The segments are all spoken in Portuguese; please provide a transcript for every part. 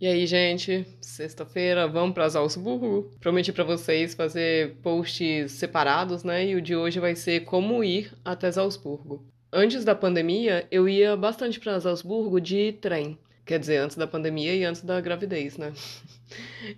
E aí, gente, sexta-feira, vamos para Salzburgo? Prometi para vocês fazer posts separados, né? E o de hoje vai ser como ir até Salzburgo. Antes da pandemia, eu ia bastante para Salzburgo de trem. Quer dizer, antes da pandemia e antes da gravidez, né?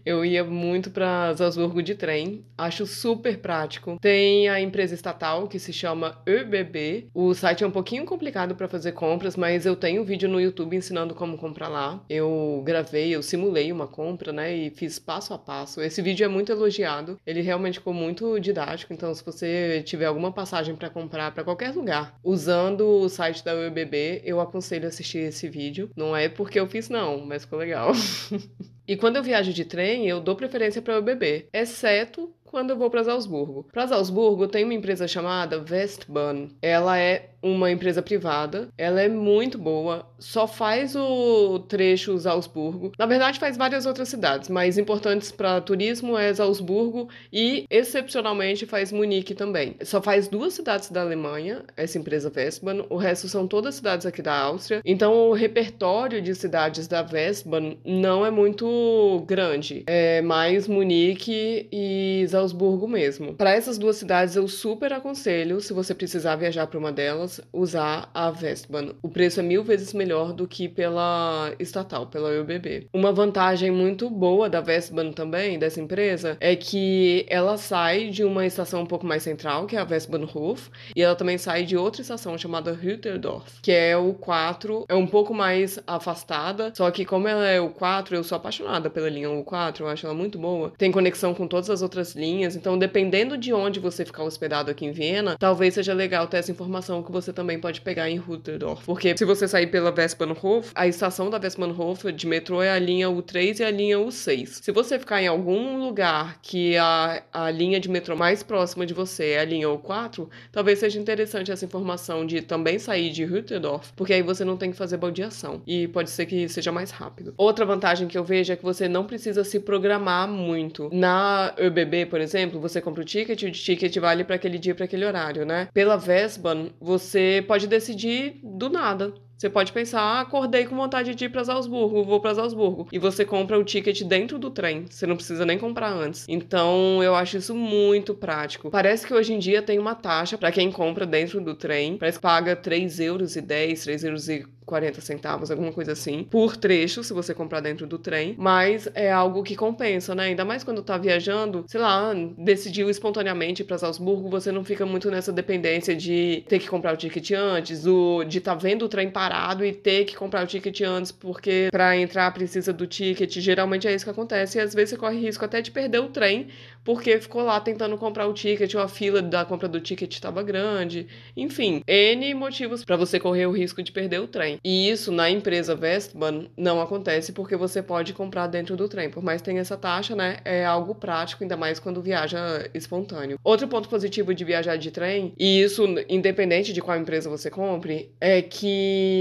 Eu ia muito para Salzburgo de trem, acho super prático. Tem a empresa estatal que se chama ÖBB. O site é um pouquinho complicado para fazer compras, mas eu tenho um vídeo no YouTube ensinando como comprar lá. Eu gravei, eu simulei uma compra, né, e fiz passo a passo. Esse vídeo é muito elogiado. Ele realmente ficou muito didático, então se você tiver alguma passagem para comprar para qualquer lugar, usando o site da ÖBB, eu aconselho assistir esse vídeo. Não é porque eu fiz não, mas ficou legal. E quando eu viajo de trem, eu dou preferência para o bebê, exceto quando eu vou para Salzburgo. Para Salzburgo tem uma empresa chamada Westbahn. Ela é uma empresa privada. Ela é muito boa, só faz o trecho Salzburgo. Na verdade, faz várias outras cidades, mas importantes para turismo é Salzburgo e, excepcionalmente, faz Munique também. Só faz duas cidades da Alemanha, essa empresa Westbahn, o resto são todas cidades aqui da Áustria. Então, o repertório de cidades da Westbahn não é muito grande. É mais Munique e Salzburgo mesmo. Para essas duas cidades, eu super aconselho, se você precisar viajar para uma delas, usar a Vestban. O preço é mil vezes melhor do que pela estatal, pela UBB. Uma vantagem muito boa da Vestban também, dessa empresa, é que ela sai de uma estação um pouco mais central, que é a Westbahnhof, e ela também sai de outra estação chamada Hütterdorf, que é o 4, é um pouco mais afastada, só que como ela é o 4, eu sou apaixonada pela linha U4, eu acho ela muito boa. Tem conexão com todas as outras linhas, então dependendo de onde você ficar hospedado aqui em Viena, talvez seja legal ter essa informação que você também pode pegar em Ruterdorf. Porque se você sair pela Westbahnhof, a estação da Westbahnhof de metrô é a linha U3 e a linha U6. Se você ficar em algum lugar que a, a linha de metrô mais próxima de você é a linha U4, talvez seja interessante essa informação de também sair de Ruterdorf, porque aí você não tem que fazer baldeação e pode ser que seja mais rápido. Outra vantagem que eu vejo é que você não precisa se programar muito. Na ÖBB, por exemplo, você compra o ticket, o ticket vale para aquele dia, para aquele horário, né? Pela você você pode decidir do nada. Você pode pensar, ah, acordei com vontade de ir para Salzburgo, vou para Salzburgo. E você compra o ticket dentro do trem. Você não precisa nem comprar antes. Então, eu acho isso muito prático. Parece que hoje em dia tem uma taxa para quem compra dentro do trem. Parece que paga 3,10 euros, 3 euros 40 centavos, alguma coisa assim, por trecho, se você comprar dentro do trem, mas é algo que compensa, né? Ainda mais quando tá viajando, sei lá, decidiu espontaneamente para Salzburgo, você não fica muito nessa dependência de ter que comprar o ticket antes, o, de tá vendo o trem parado e ter que comprar o ticket antes, porque para entrar precisa do ticket. Geralmente é isso que acontece, e às vezes você corre risco até de perder o trem, porque ficou lá tentando comprar o ticket, ou a fila da compra do ticket estava grande. Enfim, N motivos para você correr o risco de perder o trem. E isso na empresa Westbahn não acontece porque você pode comprar dentro do trem. Por mais que tenha essa taxa, né? É algo prático, ainda mais quando viaja espontâneo. Outro ponto positivo de viajar de trem, e isso independente de qual empresa você compre, é que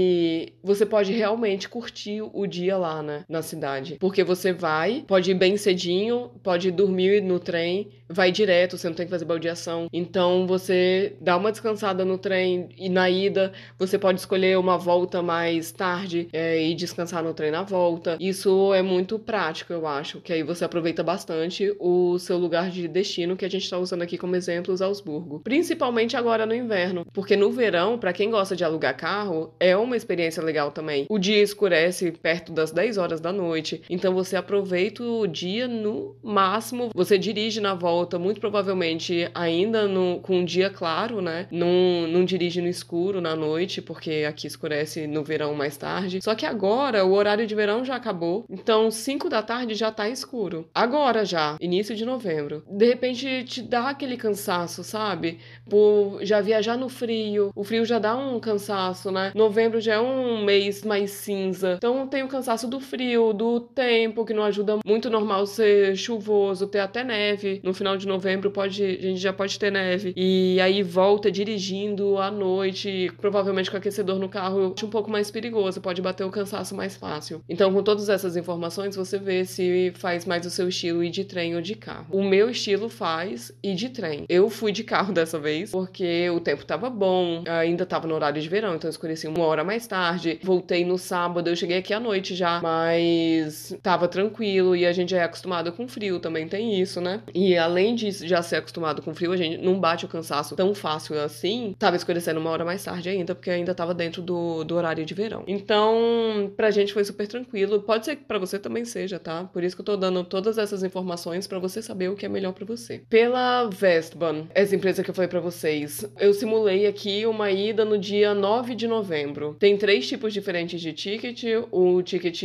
você pode realmente curtir o dia lá, né? Na cidade. Porque você vai, pode ir bem cedinho, pode dormir no trem, vai direto, você não tem que fazer baldeação. Então você dá uma descansada no trem e na ida você pode escolher uma volta mais tarde é, e descansar no trem na volta. Isso é muito prático, eu acho, que aí você aproveita bastante o seu lugar de destino que a gente está usando aqui como exemplo, Salzburgo. Principalmente agora no inverno, porque no verão, para quem gosta de alugar carro, é uma experiência legal também. O dia escurece perto das 10 horas da noite, então você aproveita o dia no máximo. Você dirige na volta, muito provavelmente ainda no, com um dia claro, né? Não, não dirige no escuro na noite, porque aqui escurece no verão mais tarde. Só que agora o horário de verão já acabou, então 5 da tarde já tá escuro. Agora já, início de novembro. De repente te dá aquele cansaço, sabe? Por já viajar no frio, o frio já dá um cansaço, né? Novembro já é um mês mais cinza. Então tem o cansaço do frio, do tempo que não ajuda muito normal ser chuvoso, ter até neve. No final de novembro pode, a gente já pode ter neve. E aí volta dirigindo à noite, provavelmente com aquecedor no carro, um pouco mais perigoso, pode bater o cansaço mais fácil. Então, com todas essas informações, você vê se faz mais o seu estilo ir de trem ou de carro. O meu estilo faz ir de trem. Eu fui de carro dessa vez, porque o tempo tava bom, ainda tava no horário de verão, então escurecia uma hora hora mais tarde. Voltei no sábado, eu cheguei aqui à noite já, mas tava tranquilo e a gente é acostumado com frio, também tem isso, né? E além disso, já ser acostumado com frio, a gente não bate o cansaço tão fácil assim. Tava escurecendo uma hora mais tarde ainda, porque ainda tava dentro do, do horário de verão. Então, pra gente foi super tranquilo. Pode ser que pra você também seja, tá? Por isso que eu tô dando todas essas informações para você saber o que é melhor para você. Pela Vestban, essa empresa que eu falei para vocês, eu simulei aqui uma ida no dia 9 de novembro. Tem três tipos diferentes de ticket. O ticket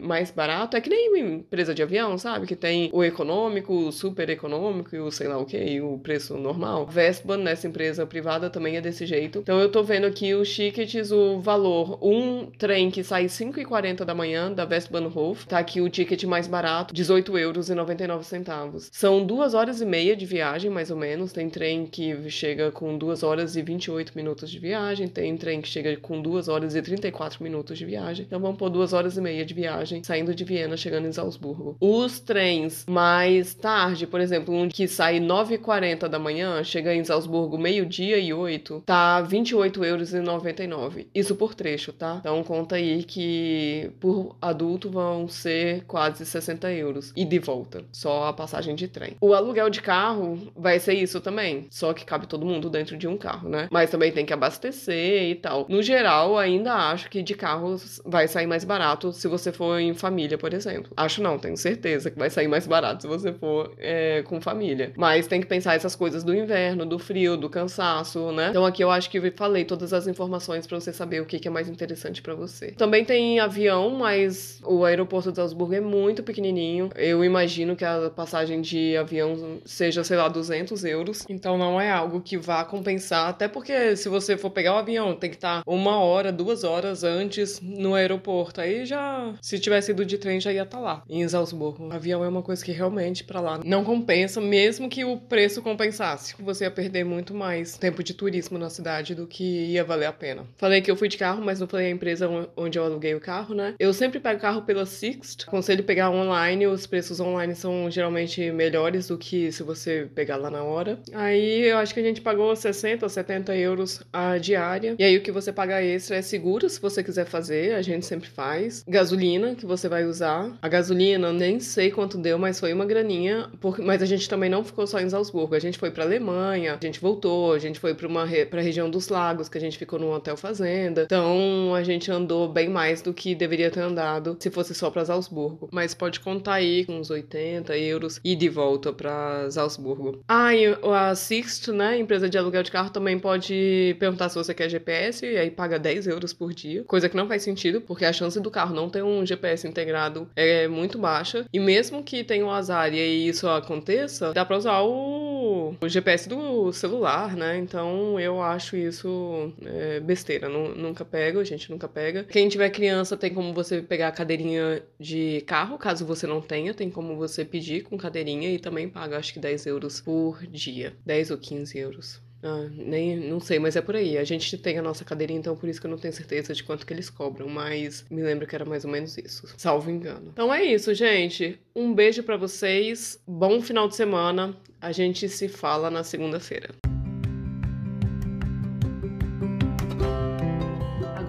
mais barato é que nem uma empresa de avião, sabe? Que tem o econômico, o super econômico e o sei lá o que, o preço normal. Vestban, nessa empresa privada, também é desse jeito. Então eu tô vendo aqui os tickets, o valor. Um trem que sai 5h40 da manhã da Westbahnhof. Tá aqui o ticket mais barato, 18 euros e 99 centavos. São duas horas e meia de viagem, mais ou menos. Tem trem que chega com duas horas e 28 minutos de viagem. Tem trem que chega com duas horas e 34 minutos de viagem. Então vamos por duas horas e meia de viagem, saindo de Viena, chegando em Salzburgo. Os trens mais tarde, por exemplo, um que sai 9h40 da manhã, chega em Salzburgo meio-dia e 8, tá 28 euros e 99. Isso por trecho, tá? Então conta aí que por adulto vão ser quase 60 euros. E de volta. Só a passagem de trem. O aluguel de carro vai ser isso também. Só que cabe todo mundo dentro de um carro, né? Mas também tem que abastecer e tal. No geral, ainda acho que de carro vai sair mais barato se você for em família, por exemplo. Acho não, tenho certeza que vai sair mais barato se você for é, com família. Mas tem que pensar essas coisas do inverno, do frio, do cansaço, né? Então aqui eu acho que eu falei todas as informações para você saber o que é mais interessante para você. Também tem avião, mas o aeroporto de Salzburgo é muito pequenininho. Eu imagino que a passagem de avião seja, sei lá, 200 euros. Então não é algo que vá compensar. Até porque se você for pegar o avião, tem que estar uma hora, duas horas antes no aeroporto. Aí já, se tivesse ido de trem, já ia estar lá, em Salzburgo. Avião é uma coisa que realmente para lá não compensa, mesmo que o preço compensasse. Você ia perder muito mais tempo de turismo na cidade do que ia valer a pena. Falei que eu fui de carro, mas não falei a empresa onde eu aluguei o carro, né? Eu sempre pego carro pela Sixt. Aconselho pegar online, os preços online são geralmente melhores do que se você pegar lá na hora. Aí eu acho que a gente pagou 60 ou 70 euros a diária. E aí o que você paga extra é seguro, se você quiser fazer, a gente sempre faz. Gasolina que você vai usar. A gasolina, nem sei quanto deu, mas foi uma graninha. Porque... Mas a gente também não ficou só em Salzburgo. A gente foi pra Alemanha, a gente voltou, a gente foi pra uma re... pra região dos lagos, que a gente ficou num hotel fazenda. Então a gente andou bem mais do que deveria ter andado se fosse só pra Salzburgo. Mas pode contar aí com uns 80 euros e de volta pra Salzburgo. Ah, e a Sixt, né, empresa de aluguel de carro, também pode perguntar se você quer GPS e aí paga 10 euros por dia. Coisa que não faz sentido, porque a chance do carro não ter um GPS integrado é muito baixa. E mesmo que tenha um azar e isso aconteça, dá pra usar o, o GPS do celular, né? Então eu acho isso é, besteira. nunca pega, a gente nunca pega. Quem tiver criança tem como você pegar a cadeirinha de carro, caso você não tenha, tem como você pedir com cadeirinha e também paga acho que 10 euros por dia. 10 ou 15 euros. Ah, nem, não sei, mas é por aí. A gente tem a nossa cadeirinha, então por isso que eu não tenho certeza de quanto que eles cobram, mas me lembro que era mais ou menos isso, salvo engano. Então é isso, gente. Um beijo para vocês, bom final de semana. A gente se fala na segunda-feira.